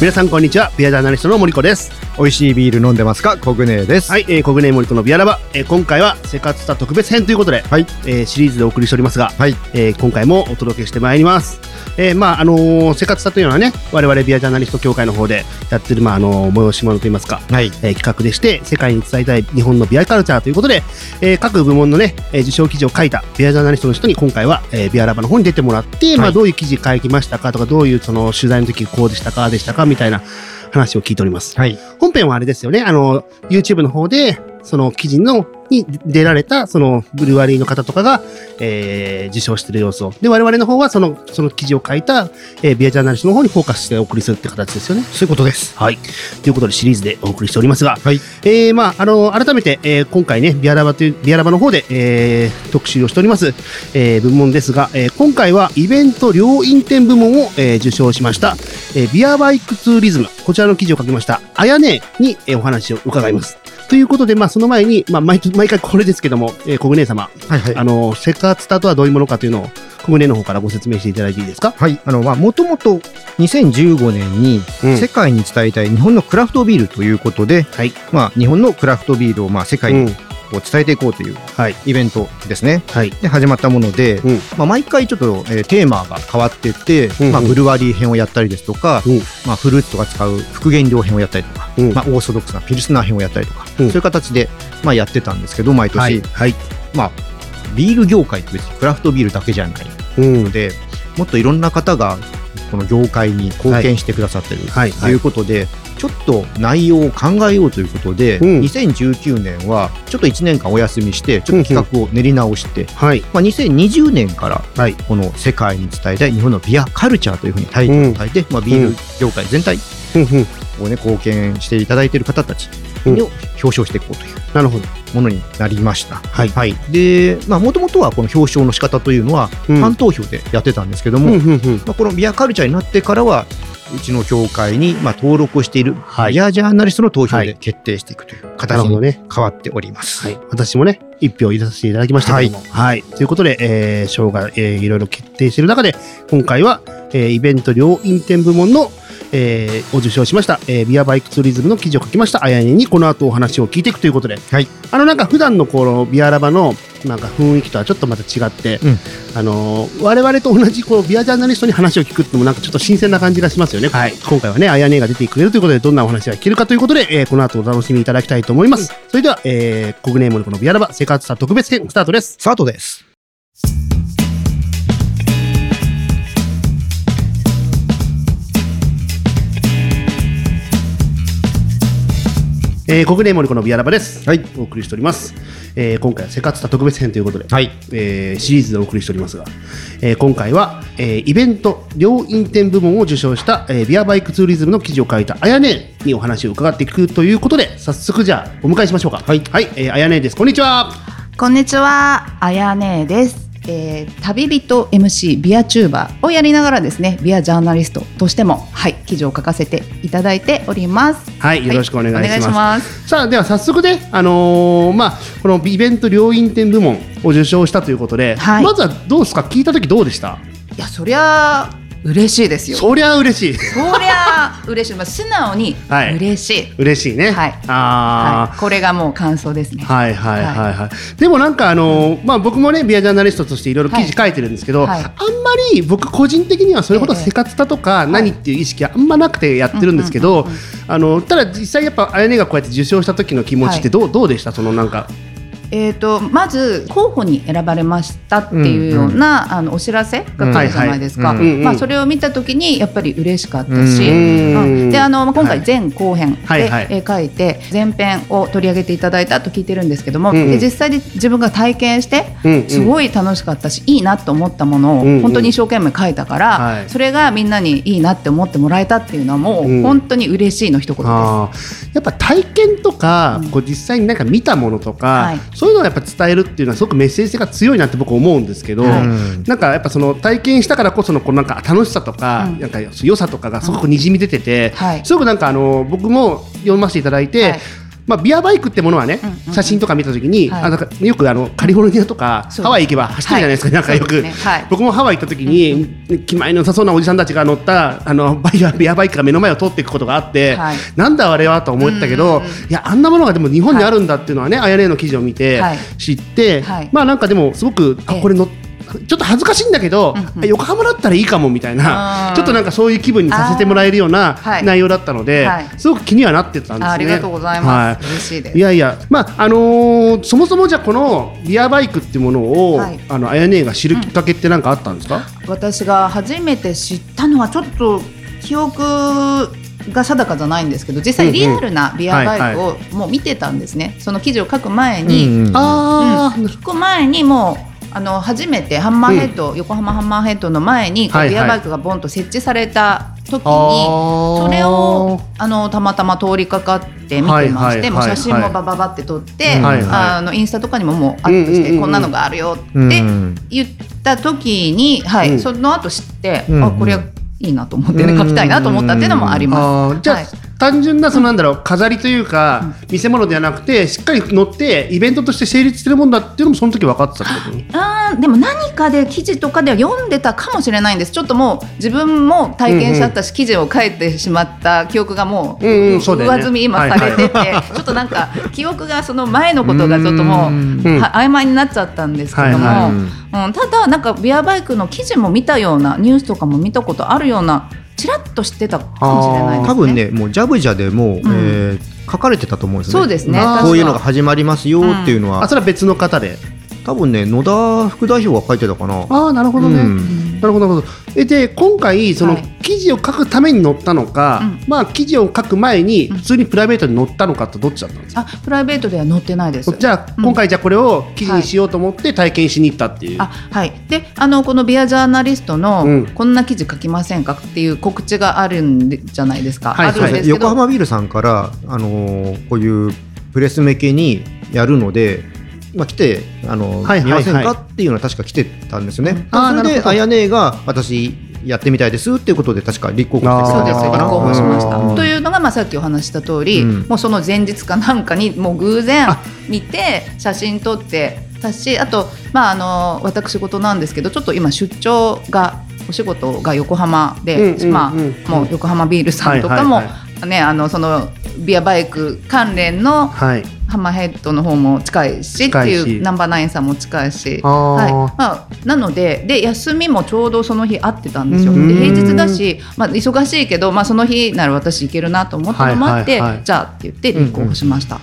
皆さんこんにちは。ビアジャーナリストの森子です。美味しいビール飲んでますか？コグネです。はい、えー、コグネ森子のビアラバ、えー、今回はセカツタ特別編ということで、はい。えー、シリーズでお送りしておりますが、はい。えー、今回もお届けしてまいります。えー、まああのー、セカツタというのはね我々ビアジャーナリスト協会の方でやってるまああのー、催し物といいますか、はい。えー、企画でして世界に伝えたい日本のビアカルチャーということで、えー、各部門のね、えー、受賞記事を書いたビアジャーナリストの人に今回は、えー、ビアラバの方に出てもらって、まあどういう記事書きましたかとかどういうその取材の時こうでしたかでしたかみたいな話を聞いております。はい本編はあれですよね、あの、YouTube の方で、その記事の、に出られた、そのブルワリーの方とかが、えー、受賞している様子を。で、我々の方は、その、その記事を書いた、えー、ビアジャーナリストの方にフォーカスしてお送りするって形ですよね。そういうことですはい。ということで、シリーズでお送りしておりますが、はいえー、まあ、あの、改めて、えー、今回ね、ビアラバという、ビアラバの方で、えー、特集をしております、えー、部門ですが、えー、今回はイベント両院展部門を、えー、受賞しました、えー、ビアバイクツーリズム、こちらの記事を書きました、あやねに、えー、お話を伺います。ということで、まあ、その前に、まあ、毎毎回これですけども、えー、小舟様、はいはい。あの、セカツタとはどういうものかというのを、小舟の方からご説明していただいていいですか？はい。あのまあもともと2015年にうん。世界に伝えたい日本のクラフトビールということで、はい。まあ日本のクラフトビールをまあ世界うん。に。こう伝えていこうというはい。イベントですね。はい。で始まったもので、うんまあ、毎回ちょっと、えーテーマが変わってって、うんまあ、ブルワリー編をやったりですとか、うんまあ、フルーツとか使う副原料編をやったりとか、うんまあ、オーソドックスなピルスナー編をやったりとか、うんそういう形で、まあ、やってたんですけど毎年、はい。はい。まあ、ビール業界って別にクラフトビールだけじゃないうんの。でもっといろんな方がこの業界に貢献してくださってるはい。ということで、ちょっと内容を考えようということで、うん2019年はちょっと1年間お休みしてちょっと企画を練り直して、はい。まあ、2020年からはい。この世界に伝えたい日本のビアカルチャーというふうにタイトルを書いて、まあ、ビール業界全体うんうん。を、ね、貢献していただいている方たちをうん表彰していこうというなるほど。ものになりました。はい。はい、でもともとはこの表彰の仕方というのはフうんァン投票でやってたんですけども、うんうんうん。まあ、このビアカルチャーになってからはうちの協会にまあ登録をしているはいビアジャーナリストの投票はいで決定していくというな形に。変わっております。はい。私もね、一票入れさせていただきましたけども。はい。ということで、えー、賞が、えー、いろいろ決定している中で、今回は、えー、イベント両院展部門の、えー、を受賞しました、えー、ビアバイクツーリズムの記事を書きました、あやねにこの後お話を聞いていくということで、はいあの、なんか普段のこのビアラバの、なんか雰囲気とはちょっとまた違って、うんあのー我々と同じこうビアジャーナリストに話を聞くってのもなんかちょっと新鮮な感じがしますよね。はい。今回はね、あやねが出てくれるということで、どんなお話が聞けるかということで、えーこの後お楽しみいただきたいと思います。それでは、えー、コグネームのこのビアラバ生活さ特別編スタートです。スタートです。えー、コグネームのこのビアラバです。はい。お送りしております。えー今回はセカツタ特別編ということで、はい。えーシリーズでお送りしておりますが、えー今回は、えーイベント両院展部門を受賞した、えービアバイクツーリズムの記事を書いたあやねにお話を伺っていくということで早速じゃあお迎えしましょうか。はい。はい、えーあやねです。こんにちは。こんにちは、あやねです。えー旅人 MC ビアチューバーをやりながらですね、ビアジャーナリストとしても、はい、記事を書かせていただいております。はいよろしくお願いします,、お願いします。さあでは早速ねあのーまあこのイベント両院展部門を受賞したということで、はいまずはどうですか？聞いた時どうでした？いや、そりゃ嬉しいですよ。そりゃ嬉しい。そりゃ嬉しい、まあ、素直にはい。嬉しい。嬉しいね。はい。あー。はい、これがもう感想ですね。はいはいはい。はい。でもなんかあのーまあ僕もねビアジャーナリストとしていろいろ記事書いてるんですけど、はい。はいあんまり僕個人的にはそれほどセカツタとか何っていう意識はあんまなくてやってるんですけど、あのただ実際やっぱあやねがこうやって受賞した時の気持ちってどう,、どうでした？そのなんかえー、とまず候補に選ばれましたっていうような、あのお知らせが来るじゃないですか、うんはいはい。うんうん。まあ、それを見た時にやっぱり嬉しかったし、うんうん。であのまあ今回はい前後編で、はいはい。えー書いて前編を取り上げていただいたと聞いてるんですけども、うんうん。で実際に自分が体験してうんうん。すごい楽しかったし、いいなと思ったものをうんうん。本当に一生懸命書いたから、はい。それがみんなにいいなって思ってもらえたっていうのはもうんう本当に嬉しいの一言です。やっぱ体験とか、こう実際になんか見たものとか、はいそういうのをやっぱ伝えるっていうのはすごくメッセージ性が強いなって僕思うんですけど、はなんかやっぱその体験したからこそのこうなんか楽しさとか、うん。なんか良さとかがすごくにじみ出てて、はい。すごくなんかあの僕も読ませていただいて、はいまあ、ビアバイクってものはね、写真とか見たときに、はいあなんかよくあのカリフォルニアとかハワイ行けば走ってるじゃないですか、はいなんかよく、僕もハワイ行ったときに、気前の良さそうなおじさんたちが乗ったあのバイアビアバイクが目の前を通っていくことがあって、はい。なんだあれはと思ったけど、いやあんなものがでも日本にあるんだっていうのはね、あやねの記事を見てはい。知って、はい。まあなんかでもすごくあええ。これ乗っちょっと恥ずかしいんだけど、うんうん。横浜だったらいいかもみたいなちょっとなんかそういう気分にさせてもらえるようなはい。内容だったので、はい。すごく気にはなってたんですね。あありがとうございます、嬉しいです。い。やいや、まああのーそもそもじゃあこのビアバイクっていうものを、はい。あのあやねが知るきっかけって何かあったんですか？私が初めて知ったのはちょっと記憶が定かじゃないんですけど実際リアルなビアバイクをもう見てたんですね、その記事を書く前に、うんうん。あうん。聞く前にもうあの初めてハンマーヘッド、横浜ハンマーヘッドの前にこうはい。はいビアバイクがボンと設置された時に、あー。それをあのたまたま通りかかって見てまして、はいはいもう写真はいもバババって撮って、はいはい。あのインスタとかにももうアップしうんうんうんうん。てこんなのがあるよってうん。言った時に、はいうん。その後知って、うん。あこれいいなと思ってね書きたいなと思ったっていうのもあります。じゃあ、はい単純なそのなんだろう飾りというか、見せ物ではなくてしっかり乗ってイベントとして成立してるもんだっていうのもその時分かってたってこと？に。あーでも何かで記事とかでは読んでたかもしれないんです。ちょっともう自分も体験しちゃったし、記事を書いてしまった記憶がもう,、上積み今されてて、ちょっとなんか記憶がその前のことがちょっともう曖昧になっちゃったんですけども、うん、ただなんかビアバイクの記事も見たようなニュースとかも見たことあるようなちらっと知ってたかもしれないね。多分ねもうジャブジャでも、えー書かれてたと思うんですよね。そうですね。こういうのが始まりますよっていうのは、あそれは別の方で。多分ね野田副代表が書いてたかな。ああなるほどね。うんなるほどなるほど。えで今回そのはい。記事を書くために乗ったのか、うん。まあ記事を書く前に普通にプライベートに乗ったのかってどっちだったんですか？あプライベートでは載ってないです。じゃあ、うん今回じゃあこれを記事にしようと思って体験しに行ったっていう。あはい、であのこのビアジャーナリストの、うん。こんな記事書きませんかっていう告知があるんでじゃないですか、はいあるんですけど。横浜ビールさんから、あのーこういうプレス向けにやるので、まあ、来て、あのーはいはいはい。見ませんかっていうのは確か来てたんですよね。それであーなるほど。あやねが私やってみたいですっていうことで確か立候補してくそうです立。候補しました。うん。というのが、まあ、さっきお話しした通り、うん。もうその前日かなんかにもう偶然あ。見て写真撮ってたしあと、まあ、あの私事なんですけどちょっと今出張がお仕事が横浜で、うんうんうんまあ、もう横浜ビールさんとかも、はいはい。ね、あのそのビアバイク関連のはい。ハンマーヘッドの方も近いしって近いうナンバーナインさんも近いし、はい。まあ、なのでで休みもちょうどその日合ってたんですよ。うん。で平日だし、まあ、忙しいけど、まあ、その日なら私行けるなと思ったのもあって、じゃあって言って立候補しました。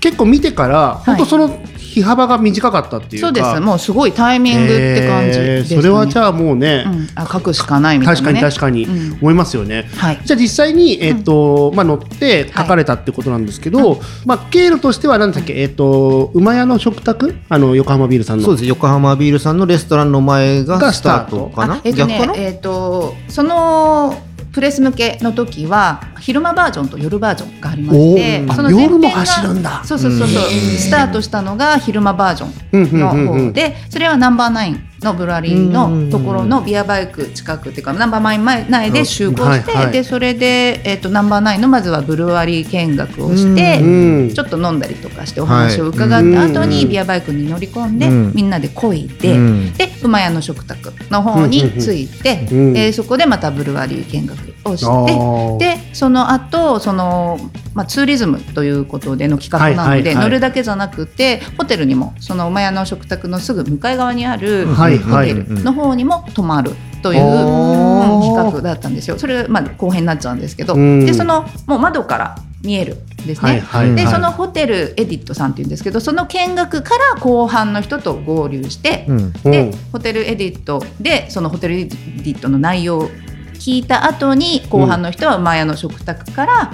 結構見てから、い。本当その日幅が短かったっていうか。そうですもうすごいタイミングって感じでそれはじゃあもうね、うん、あ書くしかないみたい確か。に確かにうん。思いますよね。はい。じゃあ実際に、えっとまあ、乗って書かれたってことなんですけど、まあ、経路としては何だっけ、えっと馬屋の食卓？あの横浜ビールさんの。そうです横浜ビールさんのレストランの前がスタートかな？あえっと逆かな？ねえっとそのプレス向けの時は昼間バージョンと夜バージョンがありましてその夜も走るんだ。そうそうそうそう。うん。スタートしたのが昼間バージョンの方でそれはナンバーナインのブラリーのところのビアバイク近くっていうかナンバーナイン前内で集合して、はいはい。でそれで、えっとナンバーナインのまずはブルワリー見学をして、うん。ちょっと飲んだりとかしてお話を伺った後にうん。ビアバイクに乗り込んで、うん。みんなで漕いで、うん。で馬屋の食卓の方に着いて、そこでまたブルワリー見学をあしてー。でその後そのまあツーリズムということでの企画なので、乗るだけじゃなくてホテルにもその馬屋の食卓のすぐ向かい側にあるホテルの方にも泊まるという、企画だったんですよ。それまあ後編になっちゃうんですけど、うん。でそのもう窓から見えるんですね。ではいそのホテルエディットさんっていうんですけどその見学から後半の人と合流して、うん。でうんホテルエディットでそのホテルエディットの内容を聞いた後に後半の人はマヤの食卓から、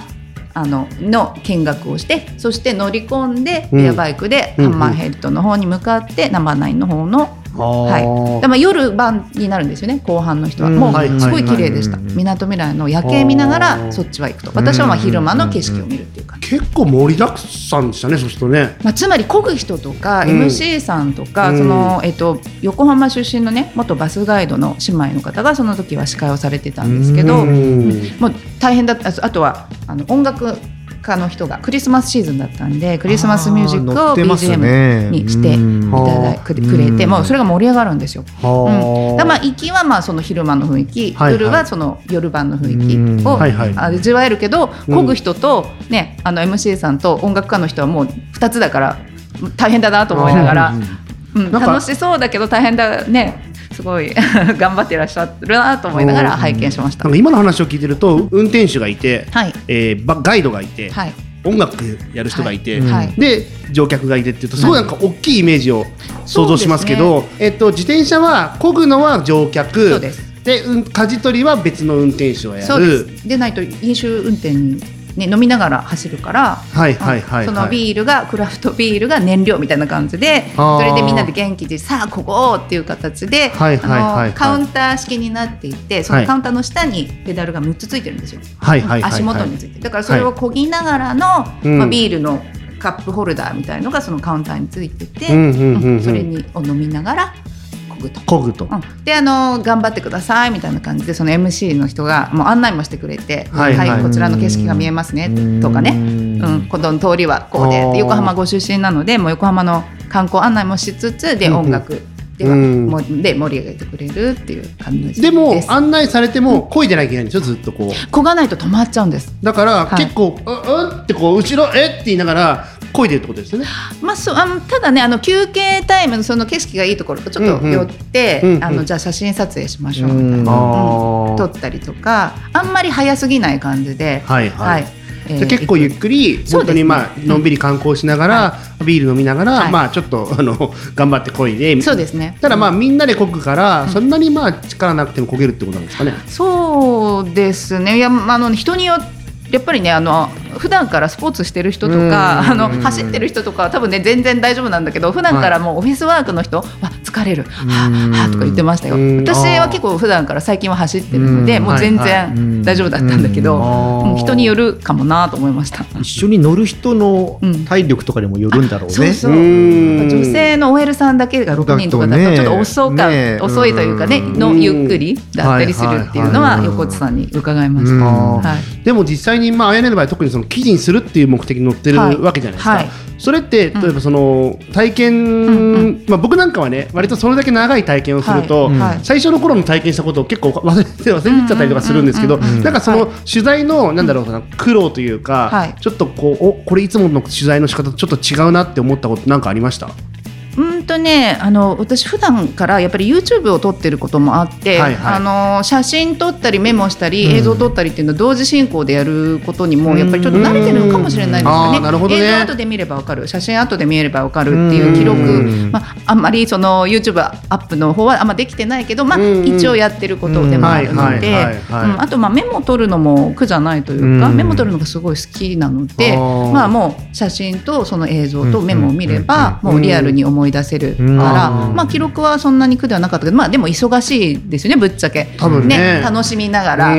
あのの見学をしてそして乗り込んでうん。ビアバイクでハンマーヘッドの方に向かって、ナンバーナインの方の、はい、でも夜晩になるんですよね後半の人は、うん。もうはいすごい綺麗でした。はいみなとみらいの夜景見ながらそっちは行くと。私はまあ昼間の景色を見るっていう感じ。結構盛りだくさんでしたねそうするとね。まあ、つまり漕ぐ人とか、うん。MC さんとか、うん。そのえっと、横浜出身のね元バスガイドの姉妹の方がその時は司会をされてたんですけど、うん。もう大変だった。ああとはあの音楽家の人がクリスマスシーズンだったんでクリスマスミュージックを BGM ね。にしていうん。ただいくくれてうんもうそれが盛り上がるんですよ。うん、だまあは行きはまあその昼間の雰囲気、はいはい。夜はその夜晩の雰囲気うん。をはいはい。味わえるけど、うん。漕ぐ人と、ね、あの MC さんと音楽家の人はもう2つだから大変だなと思いながら、うん、楽しそうだけど大変だねすごい 頑張ってらっしゃるなと思いながら拝見しました。今の話を聞いてると運転手がいて、はい。えーばガイドがいて、はい。音楽やる人がいて、はい。はい。で乗客がいてっていうとすごいなんか大きいイメージを想像しますけど、えっと、自転車は漕ぐのは乗客そうです。で、うん、舵取りは別の運転手がやそうるでないと飲酒運転に、ね、飲みながら走るから、はいはいはい、はい、そのビールがクラフトビールが燃料みたいな感じでそれでみんなで元気でさあここっていう形で、はいはいはいはい。あのカウンター式になっていてそのカウンターの下にペダルが6つついてるんですよ、足元について。だからそれを漕ぎながらの、うん。まあ、ビールのカップホルダーみたいのがそのカウンターについてて、うんうんうんうん。それにを飲みながら漕ぐと。漕ぐと、うん、であの頑張ってくださいみたいな感じでその MC の人がもう案内もしてくれて、ははい。いはいこちらの景色が見えますねとかね、うん、この通りはこうで横浜ご出身なのでもう横浜の観光案内もしつつでうんうん。音楽では、うん。で盛り上げてくれるっていう感じです。でも案内されても漕いでなきゃいけないんでしょ？ずっとこう。漕がないと止まっちゃうんです。だからはい。結構、うんうんってこう後ろえ？って言いながら漕いでるってことですよね。まあ、そうあのただねあの休憩タイムのその景色がいいところとちょっと寄って、うんうん。あのじゃあ写真撮影しましょうみたいな、うん。うん。あ撮ったりとかあんまり早すぎない感じで、はいはい。えーじゃあ結構ゆっくり、本当にまあのんびり観光しながら、ビール飲みながら、はい。まあちょっと あの頑張ってこいで。そうですね。ただまあみんなで漕ぐから、そんなにまあ力なくても漕げるってことなんですかね。そうですね。いやあの人によやっぱりねあの普段からスポーツしてる人とかうん。あの走ってる人とかは多分ね全然大丈夫なんだけど普段からもうオフィスワークの人は疲れる。ははあとか言ってましたよ。うん。私は結構普段から最近は走ってるのでうん。もう全然大丈夫だったんだけど人によるかもなと思いました。一緒に乗る人のうん。体力とかにもよるんだろうね。そうそう。うん。女性の OL さんだけが6人とかだとちょっと遅か、ね。遅いというかねうん。のゆっくりだったりするっていうのは横津さんに伺いましうん。た。でも実際にまああやねの場合特にその記事にするっていう目的に載ってるはい。わけじゃないですか。はい。それって例えばその体験、んまあ僕なんかはね割とそれだけ長い体験をすると、はい。はい。最初の頃の体験したことを結構忘れて忘れてちゃったりとかするんですけど、なんかそのはい取材のなんだろうな苦労というか、はい。ちょっとこうおこれいつもの取材の仕方とちょっと違うなって思ったことなんかありました？うんとねあの私普段からやっぱり YouTube を撮ってることもあって、はいはい。あの写真撮ったりメモしたり、うん。映像撮ったりっていうのを同時進行でやることにもやっぱりちょっと慣れてるのかもしれないですよね。ーなるほどね。映像後で見ればわかる。写真後で見ればわかるっていう記録、うんまあ、あんまりその YouTube アップの方はあんまできてないけど、まあ、うん。一応やってることでもあるのであとまあメモ取るのも苦じゃないというか、うん。メモ取るのがすごい好きなので、まあ、もう写真とその映像とメモを見れば、うんもうリアルに思い出せるうん。から、うんまあ、記録はそんなに苦ではなかったけど、まあ、でも忙しいですよねぶっちゃけ。多分ね。楽しみながら、え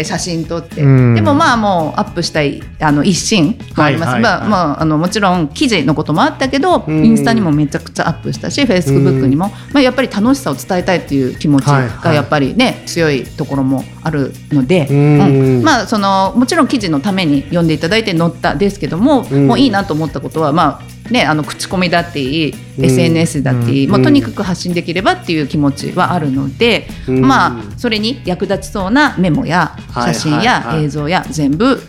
ー写真撮って、うん。でもまあもうアップしたいあの一心もあります、はいはいはい。まあまあ、あのもちろん記事のこともあったけど、うん。インスタにもめちゃくちゃアップしたしフェイスブックにも、まあ、やっぱり楽しさを伝えたいっていう気持ちはいはい。がやっぱりね、強いところもあるので、うん。まあ、そのもちろん記事のために読んでいただいて載ったですけども、うん。もういいなと思ったことは、まあね、あの口コミだっていい、うん。SNS だっていい、うん。もうとにかく発信できればっていう気持ちはあるので、うん。まあ、それに役立ちそうなメモやはい写真や映像や全部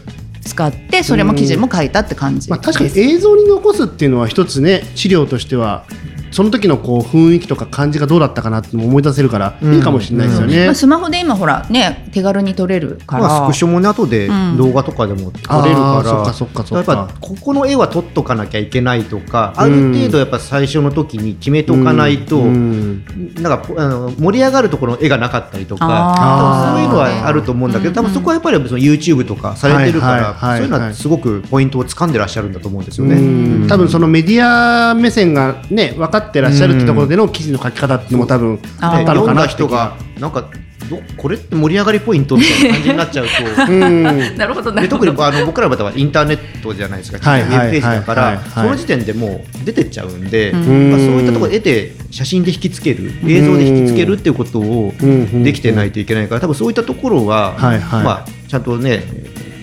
使ってそれも記事も書いたって感じまあ、確かに。映像に残すっていうのは一つね資料としてはその時のこう雰囲気とか感じがどうだったかなって思い出せるからうん。いいかもしれないですよね。まあ、スマホで今ほらね手軽に撮れるから、まあ、スクショもね後でうん動画とかでも撮れるから、そっかそっかそっか。やっぱここの絵は撮っとかなきゃいけないとか、ある程度やっぱ最初の時に決めとかないと、うんなんかあの盛り上がるところの絵がなかったりとかそういうのはあると思うんだけど、うん多分そこはやっぱりその YouTube とかされてるから、はいはいはいそういうのはすごくポイントを掴んでらっしゃるんだと思うんですよね。うん。多分そのメディア目線がね分かってらっしゃるってところでの記事の書き方っていうのも多分あったのかな読んだ人がなんかどこれって盛り上がりポイントみたいな感じになっちゃうと。うん。なるほどなでるほど。特にあの僕らはインターネットじゃないですか、はいウェブページだから、その時点でもう出てっちゃうんで、うん。まあ、そういったところで得て、写真で引きつける、映像で引きつけるっていうことをうん。できてないといけないから、多分そういったところは、はいはい。まあ、ちゃんとね、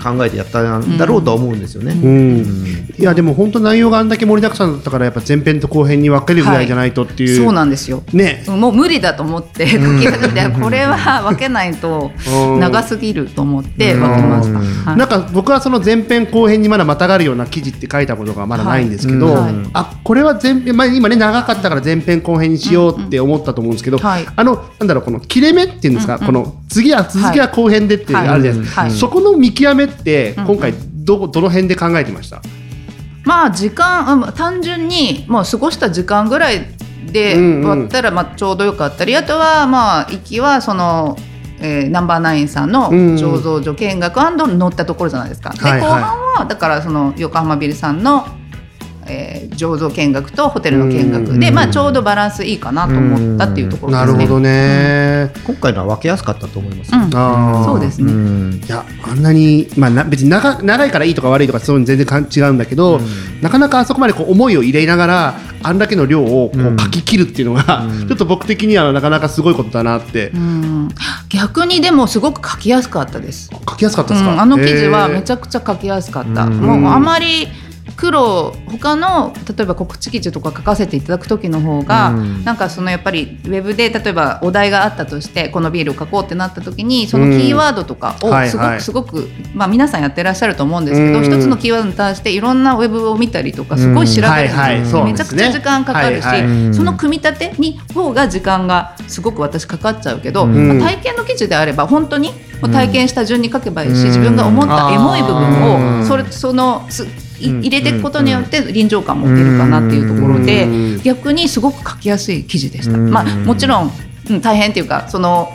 考えてやったんだろうとは思うんですよね。うん。うん。いやでも本当内容があんだけ盛りだくさんだったからやっぱ前編と後編に分けるぐらいじゃないとっていう、そうなんですよ。ね。もう無理だと思って書き始めてこれは分けないとうん。長すぎると思って分けました。うん。はい。なんか僕はその前編後編にまだまたがるような記事って書いたことがまだないんですけど、はい。はいあこれは前編、まあ、今ね長かったから前編後編にしようって思ったと思うんですけど、はいあのなんだろうこの切れ目っていうんですか、うんうんこの次は続きは後編でってあるじゃないですか、はい。そこの見極めってうん今回どどの辺で考えてました、まあ時間うん単純にもう過ごした時間ぐらいでうんうん。割ったらまあちょうどよかったり、あとはまあ行きはその、えーナンバーナインさんのうんうん。醸造所見学乗ったところじゃないですか。で、はいはい。後半はだからその横浜ビルさんの、えー醸造見学とホテルの見学で、うん。まあちょうどバランスいいかなと思ったっていうところですね。なるほどね、今回のは分けやすかったと思います。うん。あー。そうですね。うん。いやあんなに、まあ、な別に長長いからいいとか悪いとかそういうの全然かん違うんだけど、うん。なかなかあそこまでこう思いを入れながらあんだけの量をこう書き切るっていうのが、うん。ちょっと僕的にはなかなかすごいことだなって、うん。逆にでもすごく書きやすかったです。書きやすかったですか、うん。あの記事はめちゃゃくちゃ書きやすかった、うん。もうあまり黒他の例えば告知記事とか書かせていただく時の方が、うん。なんかそのやっぱりウェブで例えばお題があったとしてこのビールを書こうってなった時にそのキーワードとかをすごはいはい。くすごく、まあ、皆さんやってらっしゃると思うんですけど、うん。一つのキーワードに対していろんなウェブを見たりとかすごい調べるんですよ、はいはい。そうめちゃくちゃ時間かかるし、はいはい。その組み立てに方が時間がすごく私かかっちゃうけど、うん。まあ体験の記事であれば本当に体験した順に書けばいいし、うん。自分が思ったエモい部うん。分をそれその入れていくことによって臨場感も出るかなっていうところで、うん。逆にすごく書きやすい記事でした。うん。まあ、もちろん、うん、大変っていうかその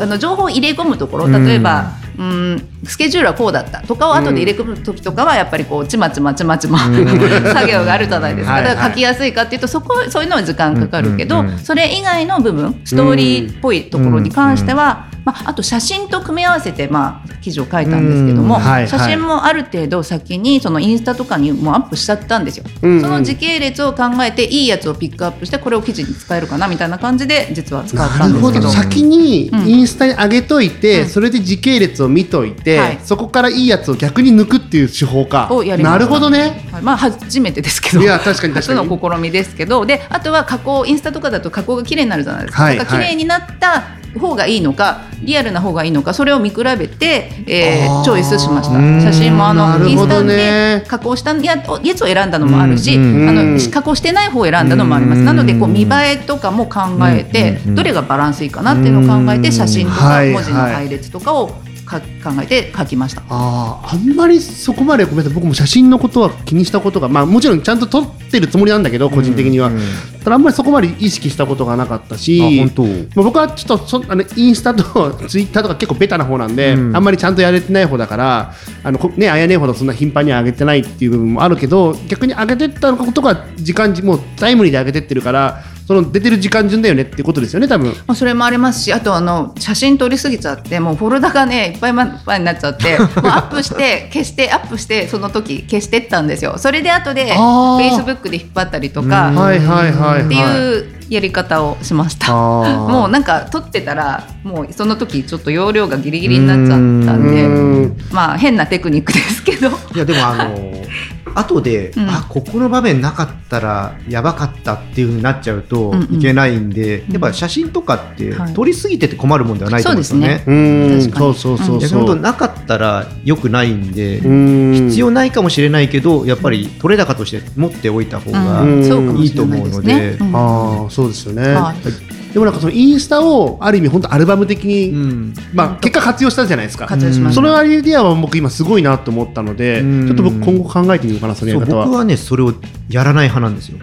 あの情報を入れ込むところうん。例えば、うん、スケジュールはこうだったとかを後で入れ込む時とかはやっぱりこうちまちまちまちま作業があるじゃないですか。だから書きやすいかっていうとそこそういうのは時間かかるけど、うんうんうん。それ以外の部分ストーリーっぽいところに関しては、まあ、あと写真と組み合わせて、まあ、記事を書いたんですけども、うんはいはい。写真もある程度先にそのインスタとかにもアップしちゃったんですよ。うん。うんその時系列を考えていいやつをピックアップしてこれを記事に使えるかなみたいな感じで実は使ったなんですけど。先にうん。インスタに上げといて、うん。それで時系列を見といて、はい。そこからいいやつを逆に抜くっていう手法か。なるほどね。はい、まあ初めてですけど。いや確かに確かに。初の試みですけど。であとは加工インスタとかだと加工が綺麗になるじゃないですか,、はい綺麗になった方がいいのかリアルな方がいいのかそれを見比べて、えあー。ー、チョイスしました。うん。写真もあなのインスタで加工したややつを選んだのもあるし、うんあうんの加工してない方を選んだのもあります、うんなのでこう見栄えとかも考えて、うんどれがバランスいいかなっていうのを考えて写真とかはい。文字の配列とかをか考えて書きました。あーあんまりそこまでごめんなさい僕も写真のことは気にしたことがまあもちろんちゃんと撮ってるつもりなんだけど個人的には、うんただあんまりそこまで意識したことがなかったしあ本当まあ、僕はちょっとそあのインスタと ツイッターとか結構ベタな方なんで、うんあんまりちゃんとやれてない方だからあのこねあやねほどそんな頻繁には上げてないっていう部分もあるけど逆に上げてったことが時間もうタイムリーで上げてってるからその出てる時間順だよねっていうことですよね多分。まあ、それもありますしあとあの写真撮りすぎちゃってもうフォルダがねいっぱいいっぱいになっちゃって もうアップして消してアップしてその時消してったんですよ。それで後であー。Facebook で引っ張ったりとかはいはいはいはい。っていうやり方をしました。もうなんか撮ってたらもうその時ちょっと容量がギリギリになっちゃったんでうん。まあ変なテクニックですけど。いやでもあの 後で、うん。あここの場面なかったらやばかったっていう風になっちゃうとうんうん。いけないんで、うん。やっぱ写真とかってはい。撮りすぎてて困るもんではないと思うんですよね。うん。確かに。そうそうそうそう。言うとなかったら良くないんで、うん。必要ないかもしれないけどやっぱり取れ高として持っておいた方が、い。いいと思ううん。ああそうですよね。はいでもなんかそのインスタをある意味本当アルバム的に、うんまあ結果活用したじゃないですか。活用しましたそのアイアイディアは僕今すごいなと思ったので、うんちょっと僕今後考えてみようかなその方は。僕はねそれをやらない派なんですよ。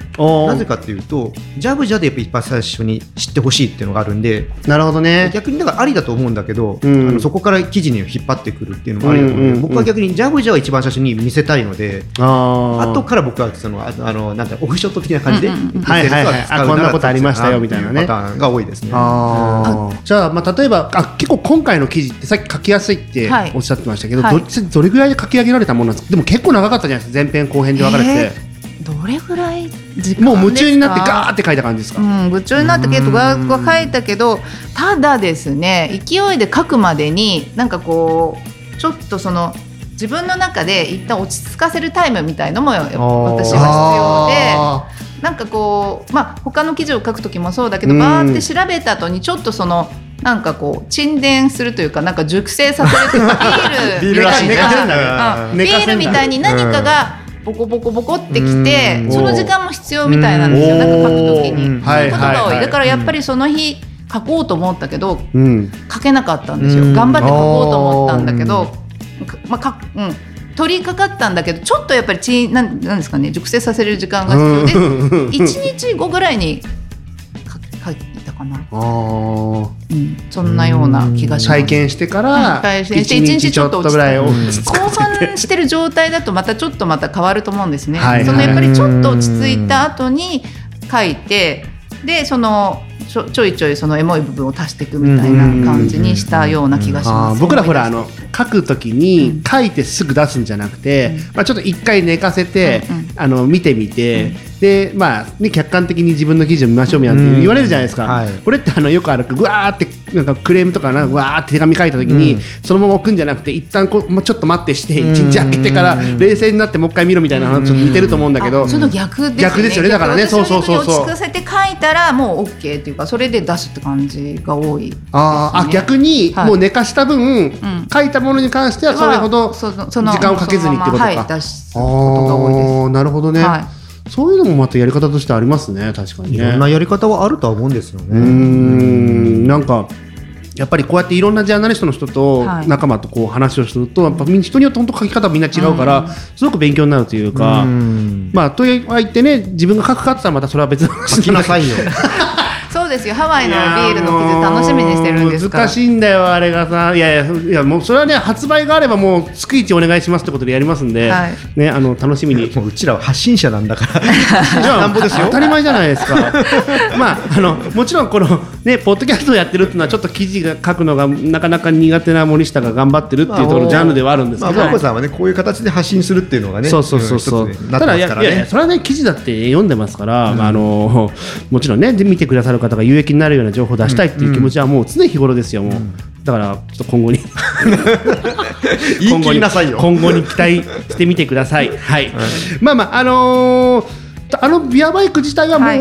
なぜかっていうとジャブジャでやっぱ一番最初に知ってほしいっていうのがあるんでなるほどね。逆にだからありだと思うんだけど、うんあのそこから記事に引っ張ってくるっていうのもありだと思うんで、うんうんうん僕は逆にジャブジャは一番最初に見せたいので、ああ。後から僕はそのああのなんてオフショット的な感じで、うんうんはいはいはいこんなことありましたよみたいなねが多いですね。あー。じゃあ、まあ、例えばあ結構今回の記事ってさっき書きやすいってはい。おっしゃってましたけど、はい。どっちどれぐらいで書き上げられたものなんですか？でも結構長かったじゃないですか前編後編で分かれて。て、どれぐらい時間ですか？もう夢中になってガーって書いた感じですか、うん、夢中になって結構ガーッと書いたけどただですね勢いで書くまでになんかこうちょっとその自分の中で一旦落ち着かせるタイムみたいのもやっぱー。私はあ必要でなんかこうまあ他の記事を書く時もそうだけどうんバーって調べた後にちょっとそのなんかこう沈殿するというかなんか熟成させるというか ビールビールらしい寝かせるんだねうんビールみたいに何かがボコボコボコってきてうん。その時間も必要みたいなんですようんなんか書く時に。うん。そういうことが多はいだからやっぱりその日書こうと思ったけど書けなかったんですよ。うん頑張って書こうと思ったんだけどかまあかうん取り掛かったんだけどちょっとやっぱりちなんなんですかね熟成させる時間が必要でうん。1日後ぐらいに書書いたかな、あー。うん、そんなような気がします。体験してかうんら体験して一一日ちょっとぐらいをうん興奮してる状態だとまた。ちょっとまた変わると思うん。ですね。はいはいそのやっぱりちょっと落ち着いた後に書いてでそのちょちょいちょいそのエモい部分を足していくみたいな感じにしたような気がしあます。ー僕らほらあの書くときにうん。書いてすぐ出すんじゃなくて、うん。まあ、ちょっと一回寝かせて、うんうんあの見てみて、でまあね、客観的に自分の記事を見ましょうみたいな言われるじゃないですか、うんはい。これってあのよくあるぐわーってなんかクレームとかなんかぐわーって手紙書いたときに、うん。そのまま置くんじゃなくて一旦こうもうちょっと待ってしてうん。一日空けてから冷静になってもう一回見ろみたいなのちょっと似てると思うんだけど、あその逆ですよね。逆ですよね。だからね逆そうそうそうそう。落ち着かせて書いたらもう OK っていうかそれで出すって感じが多いね、あーあ逆にはい。もう寝かした分、ん。書いたものに関してはそれほど時間をかけずにってことか。はい、出すことが多いです。なるほどね、はい。そういうのもまたやり方としてありますね確かにね。いろんなやり方はあるとは思うんですようーね。ん。なんかやっぱりこうやっていろんなジャーナリストの人とはい。仲間とこう話をすると、やっぱ人によって本当書き方みんな違うから、すごく勉強になるというか、うん。まあとはいってね自分が書くかって言ったらまたそれは別の話書きなさいよ。そうですよハワイのビールの記事楽しみにしてるんですから。難しいんだよあれがさいやいやいやもうそれはね発売があればもう月一お願いしますってことでやりますんで、はいねあの楽しみに もううちらは発信者なんだから。じゃあなんぼですよ当たり前じゃないですか。まああのもちろんこのねポッドキャストをやってるっていうのはちょっと記事が書くのがなかなか苦手な森下が頑張ってるっていうところのジャンルではあるんですまあ、けど。マコさんはね、こういう形で発信するっていうのがね、そうそうそうそう。ん一つになってただいやい。やいやそれはね記事だって読んでますから、まああのもちろんねで見てくださる方が有益になるような情報を出したいっていう気持ちはもう常日頃ですよもう。だからちょっと今後に 言い切りなさいよ。今後に期待してみてください。はい。まあまああのーあのビアバイク自体はもう、は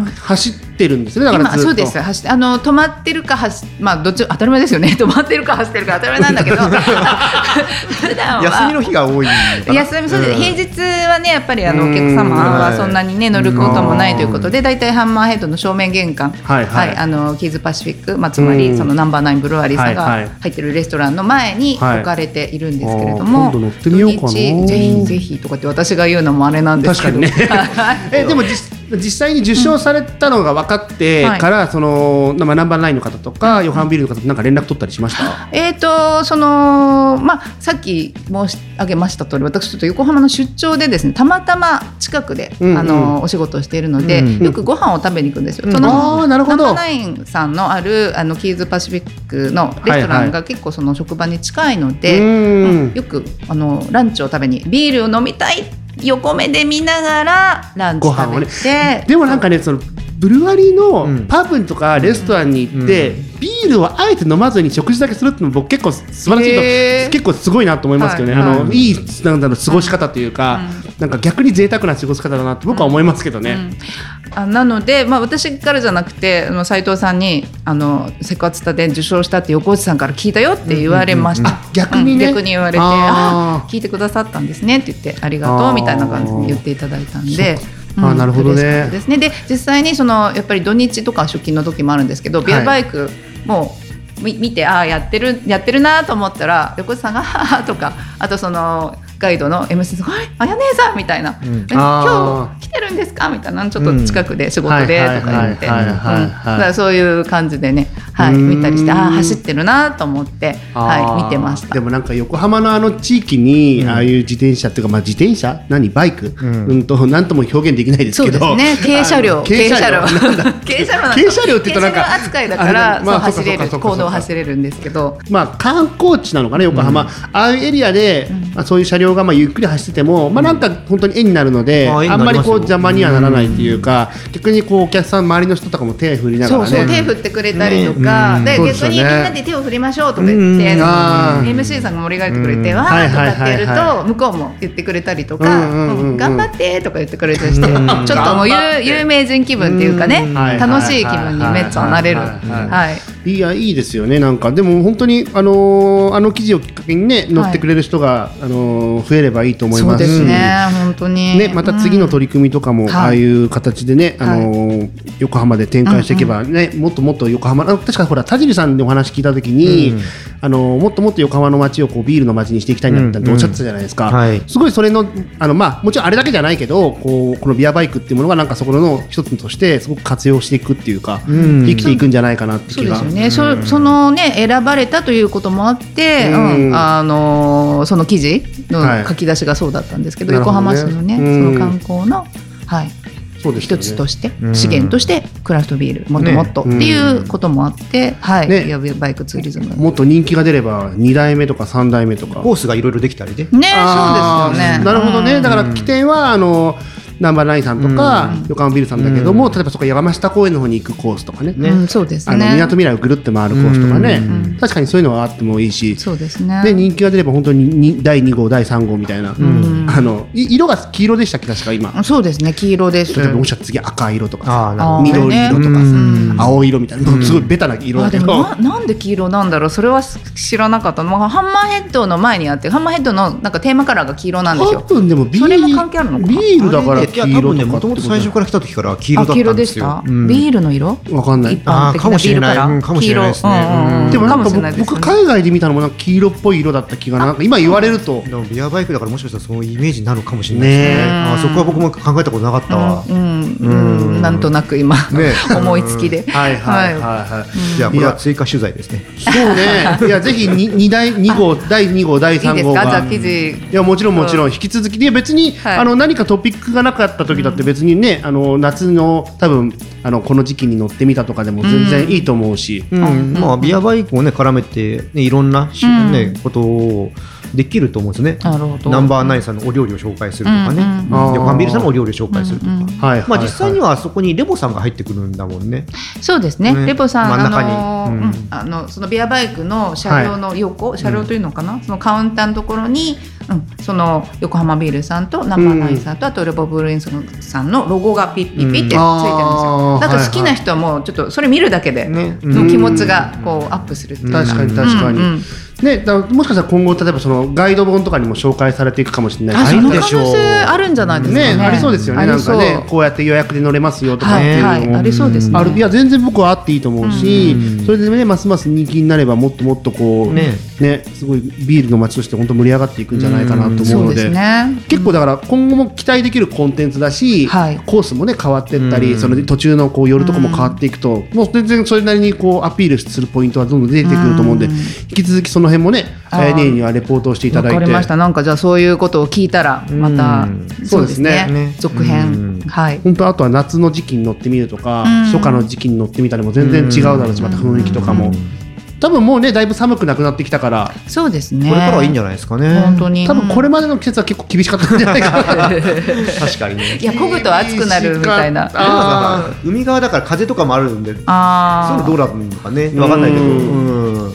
いうん走ってるんですね。だからずっと。今そうです。走あの止まってるか走まあどっち当たり前ですよね。止まってるか走ってるか当たり前なんだけど。普段は。休みの日が多い。休みそうです、ん。平日はねやっぱりあのうん。お客様ははい。そんなにね乗ることもないということで大体ハンマーヘッドの正面玄関。はいはい。あのキーズパシフィック、まあ、つまうん。りそのナンバーナインブルワリーさんが入ってるレストランの前にはい。置かれているんですけれども、土日ぜひぜひとかって私が言うのもあれなんですけど。確かにね。はい。えでも実実際に受賞されたのが分かってはい。から、そのまあナンバーナインの方とか、ヨハンビールの方となんか連絡取ったりしました？えーとそのまあ、さっき申し上げました通り私ちょっと横浜の出張でですねたまたま近くで、うんうん。あのお仕事をしているので、うんよくご飯を食べに行くんですよ。うん。そあーなるほど。ナンバーナインさんのあるあのキーズパシフィックのレストラはいはンが結構その職場に近いのうで、んよくあのランチを食べにビールを飲みたい横目で見ながらランチ食べて、でもなんかねそのブルワリーうん。のパブとかレストランに行って、ビールをあえて飲まずに食事だけするっていうのも僕結構素晴らしいと、へー。結構すごいなと思いますけどね、はい。あのはいいいなんだろう過ごし方というか、なんか逆に贅沢な過ごし方だなって僕は思いますけどね。うん。あなので、まあ、私からじゃなくてあの斉藤さんにあのセカツタで受賞したって横内さんから聞いたよって言われました、あ逆にね、うん逆に言われてああ聞いてくださったんですねって言ってありがとうみたいな感じに言っていただいたんで。あーなるほどね。ですね。で実際にそのやっぱり土日とか出勤の時もあるんですけど、ビアバイクもみ見てああやってるやってるなと思ったら横内さんが「はは」とかあとそのガイドの MC さんが「はいあやねえさん」みたいな「うん。今日来てるんですか?」みたいなちょっと近くで仕事でうんとか言って。だからそういう感じでね、はい、うん。見たりしてああ走ってるなと思って、はい、見てました。で。もなんか横浜のあの地域に、うん。ああいう自転車っていうか、まあ、自転車？何？バイク、ううんんと何とも表現できないですそうけどですね。軽車両軽車両軽車両軽車両って言うとなんか軽車両扱いだからまあそう走れる行動を走れるんですけど。まあ、観光地なのかな横浜、ああいうエリアで、まあ、そういう車両両がまあゆっくり走ってても、まあなんか本当に絵になるので、あんまりこう邪魔にはならないっていうか、逆にこうお客さん周りの人とかも手振りながそうそうらね。手振ってくれたりとか、ねで逆にみんなで手を振りましょうとか言って、MC さんが盛り上げてくれて、うん。わーとかってやると向こうも言ってくれたりとか、頑張ってとか言ってくれたりして、うん。ちょっともう有有名人気分っていうかね、うん。楽しい気分にめっちゃなれる。はいはいはいはいはいいやいいですよねなんか。でも本当にあのーあの記事をきっかけにね乗ってくれる人が、あのー増えればいいと思いそうます。しですね、本当に。ね、また次の取り組みとかも、はい。ああいう形でね、あのー横浜で展開していけばね、もっともっと横浜あ確かほら田尻さんにお話聞いた時に、うん。あのーもっともっと横浜の街をこうビールの街にしていきたいんだっておっしゃってたじゃないですか、うんはい。すごいそれのあの、まあ、もちろんあれだけじゃないけどこうこのビアバイクっていうものがなんかそこの一つとしてすごく活用していくっていうか、うん。生きていくんじゃないかなってそう気がですよね。そそのね選ばれたということもあって、うん。うんあのその記事はい。の書き出しがそうだったんですけど、なるほどね。横浜市のね、うん。その観光のはい。そうですよね。一つとして、うん。資源としてクラフトビールもっともっとっていうこともあって、はい、ね。バイクツーリズム。ね、もっと人気が出れば2代目とか3代目とか。コースがいろいろできたりね。あーそうですよね。なるほどね、うん。だから起点はあのナンバーナインさんとか、うん。横浜ビルさんだけども、例えばそこ山下公園の方に行くコースとかね。ねうん、そうですあのね。みなとみらいをぐるって回るコースとかね、うん。確かにそういうのはあってもいいし、そうですね。で人気が出れば本当にに第2号第3号みたいな、ん。あのい色が黄色でしたっけ確か今、そうですね。黄色です。例えばもしかしたら次赤色とかさ。緑色とかさ、うん。青色みたいな、すごいベタな色だけど、もななんで黄色なんだろう。それは知らなかった。の、まあ、ハンマーヘッドの前にあってハンマーヘッドのなんかテーマカラーが黄色なんです多よ。分でもビーそれも関係あるのビールだからい黄色とかや多分ねもともと最初から来た時から黄色だったんですよ。ビールの色？わかんない。一般的なビールカラあーかもしれない。ーうんかもしれないですね。でもなんか僕海外で見たのもなんか黄色っぽい色だった気がなんか今言われると。でもビアバイクだからもしかしたらそのイメージになるかもしれないですね。あーそこは僕も考えたことなかったわ、うんうんうん。なんとなく今、ね思いつきで。はいはいはいはい。じゃあこれは追加取材ですね。そうね。いやぜひに二代二号第二号第三号が。ですか？じゃあ記事。いやもちろんもちろん。引き続き。で別に、はい。あの何かトピックがなかった時だって別にね、あの夏の多分あのこの時期に乗ってみたとかでも全然いいと思うし、うん。まあビアバイクをね絡めて、ね、いろんなし、うん。ねことをできると思うんですね。なるほど。ナンバーナインさんのお料理を紹介するとかね、うん。うん。横浜ビールさんのお料理を紹介するとか、うんうんはい、まあ、実際にははそこにレボさんが入ってくるんだもんね。そうですね。ねレポさん、真ん中に。あのーうん。そのビアバイクの車両の横、車両というのかな、そのカウンターのところに、うん、その横浜ビールさんとナンバーナインさんと、あとレボブルインスさんのロゴがピッピッピッってついてるんですよ。だから好きな人はもうちょっとそれ見るだけで、ねの気持ちがこうアップするっていう。確かに確かに、ねもしかしたら今後例えばそのガイド本とかにも紹介されていくかもしれないあ、しその可でしょう。能性あるんじゃないですか？ね。ねありそうですよねなんかね。こうやって予約で乗れますよとかっていうのも、はいはい。ありそうですね。あるいや全然僕はあっていいと思うし、うん。それでねますます人気になればもっともっとこうね。ねすごいビールの街として本当盛り上がっていくんじゃないかなと思そうので。すね。結構だから今後も期待できるコンテンツだし、はい。コースもね変わっていったり、うん。その途中のこう寄るとこも変わっていくと、もう全然それなりにこうアピールするポイントはどんどん出てくると思うんで、うん。引き続きその辺もねあやねにはレポートをしていただいて。わかりました。なんかじゃあそういうことを聞いたらまた、うんそうですね。ね。続編、うん。はい。本当あとは夏の時期に乗ってみるとか、うん。初夏の時期に乗ってみたりも全然違うだろうし、また雰囲気とかも、多分もうねだいぶ寒くなくなってきたから。そうですね。これからはいいんじゃないですかね。本当に。多分これまでの季節は結構厳しかったんじゃないかな。確かにね。いや漕ぐと暑くなるみたいな。海側だから風とかもあるんで、そういうああ。のどうなるのかね、わかんないけど。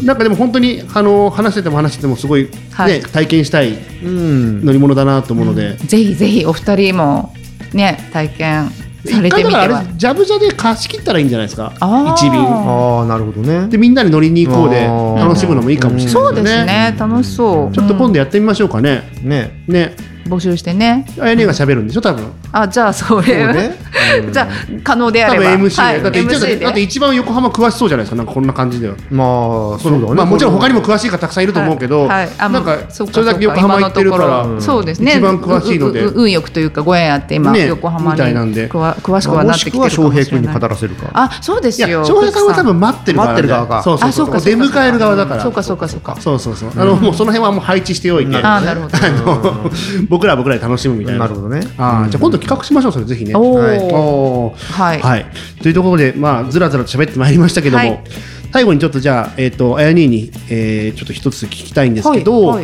ううんなんかでも本当にあの話してても話しててもすごい、ねはい体験したいうん。乗り物だなと思うので、ぜひぜひお二人もね体験されてみてはだからあれ。ジャブジャで貸し切ったらいいんじゃないですかあー一便ああ、なるほどね。でみんなで乗りに行こうで楽しむのもいいかもしれないそうですね。楽しそう。ちょっと今度度やってみましょうかねね。ね募集してね。あやねが喋るんでしょ多分。あじゃあそれそうね。うん。じゃあ可能であ多分れば。MC で、はいだって一応 MC で。だって一番横浜詳しそうじゃないですか。なんかこんな感じで。はまあ、そうだね。まあもちろん他にも詳しい方たくさんいると思うけど、はいはい。あなんかそれだけ横浜行ってるからそうですね一番詳しいので。運よくというかご縁あって今、ね横浜に。みたいなんで。詳しくはなってきてるかもしれない。平君に語らせるか。あそうですいやよ翔平さんは多分待ってる側待ってる側か。そうそうそう。あそうかそうか出迎える側だから。そうかそうかそうか。そうそうそう。あの、もうその辺はもう配置しておいて。あなるほど。あの僕らは僕らで楽しむみたいな。なるほどね。あーじゃあ今度企画しましょうそれぜひね。おー。はい。おーはい。はい、というところで、まあ、ずらずらと喋ってまいりましたけども、はい。最後にちょっとじゃあ、えっ、と、あやにーに、えー、ちょっと一つ聞きたいんですけど、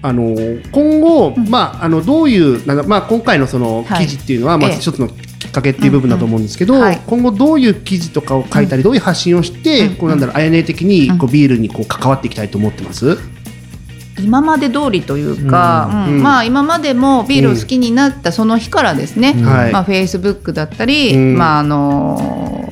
あの今後、うん。まあ、あのどういうなんか、まあ、今回のそのはい。記事っていうのは、まあ、ええ。一つのきっかけっていう部分だと思うんですけど、今後どういう記事とかを書いたり、どういう発信をして、うんこうなんだろうあやね的にこうビールにこう関わっていきたいと思ってます、今まで通りというか、うん。うん。うんまあ今までもビールを好きになったその日からですね、うん。はい。まあフェイスブックだったり、うん。まああの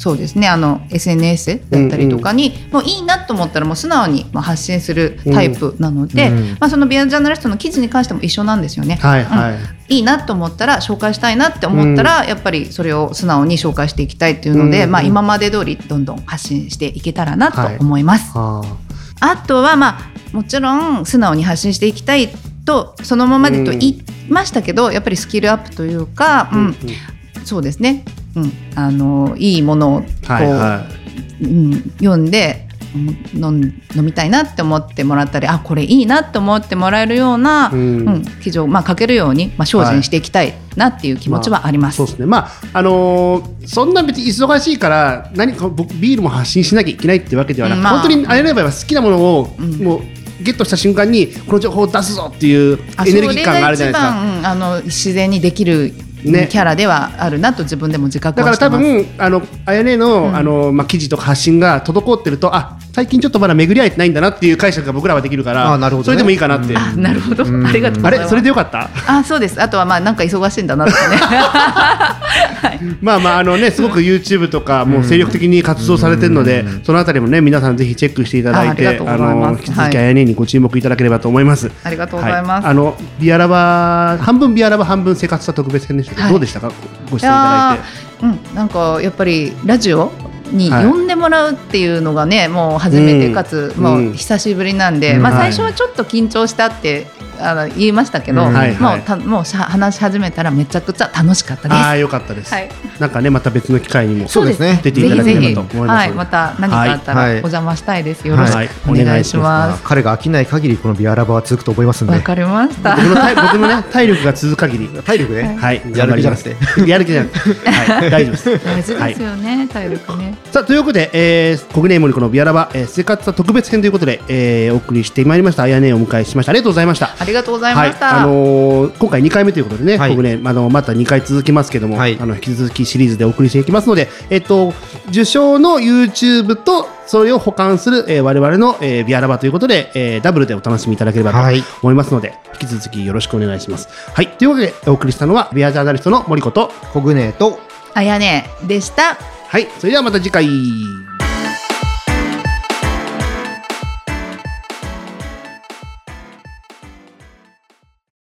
そうですねあの SNS だったりとかに、もういいなと思ったらもう素直にまあ発信するタイプなので、うん。まあそのビアジャーナリストの記事に関しても一緒なんですよね。はいはい、いいなと思ったら紹介したいなって思ったら、やっぱりそれを素直に紹介していきたいっていうので、うん。まあ、今まで通りどんどん発信していけたらなと思います。はあとはまあもちろん素直に発信していきたいとそのままでと言いましたけど、やっぱりスキルアップというか、あうんそうですね、うん、あのいいものをこう、はいはうん、読んでうん飲ん飲みたいなって思ってもらったりあこれいいなって思ってもらえるような、い、うん。うん、記事を、まあ、書けるように、まあ、精進していきたいなっていう気持ちはあります。そうですね。まああのーそんな別に忙しいから何か僕ビールも発信しなきゃいけないってわけではなく、うんまあ。本当にあれれば好きなものを、うん。もうゲットした瞬間にこの情報を出すぞっていうあエネルギー感があるじゃないですか。あの自然にできるねキャラではあるなと自分でも自覚だから多はしてます。分あのあやねの,、うんあのまあ、記事とか発信が滞ってるとあ最近ちょっとまだ巡り合えてないんだなっていう解釈が僕らはできるからあなるほどね。それでもいいかなって、あなるほど、うん。ありがとうございます。あれ？それでよかった？あそうです。あとはまあなんか忙しいんだなってね。まあまああのねすごく YouTube とかもう精力的に活動されてるので、うん。そのあたりもね皆さんぜひチェックしていただいてあありがとうございます。の引き続はいきあやねにご注目いただければと思います。ありがとうございます、はい。あのビアラバ半分ビアラバ半分生活した特別編でしたけど、はいどうでしたか？ご視聴いただいて。うん、なんかやっぱりラジオにはい。呼んでもらうっていうのがね、もう初めてかつ、うん。もう久しぶりなんで、うん。まあ、はい。最初はちょっと緊張したってあの言いましたけど、うん。はいはい。もうたもう話し始めたらめちゃくちゃ楽しかったです。ああよかったです、はい、なんかねまた別の機会にもそうですね。出ていただければと思います。はい、また何かあったらはい。お邪魔したいです。よろしはい。くお願いします。彼が飽きない限りこのビアラバは続くと思いますんで。わかりました。僕の体僕のね体力が続く限り。体力ね、はい。やる気じゃなくて。やる気じゃなくて。はい。大丈夫です。大事ですよね、体力ね。さあということで、えー、コグネーモリコのビアラバ、えー、生活は特別編ということで、えー、お送りしてまいりました。あやねをお迎えしました。ありがとうございました。ありがとうございました。はい、あのー今回2回目ということでね、はい僕ね、あのまた2回続きますけども、はいあの引き続きシリーズでお送りしていきますので、えっと、受賞の YouTube とそれを保管する、えー、我々の、えー、ビアラバということで、えー、ダブルでお楽しみいただければとはい思いますので、引き続きよろしくお願いします。はい、というわけでお送りしたのはビアジャーナリストの森子と、コグネとあやねでした。はい、それではまた次回。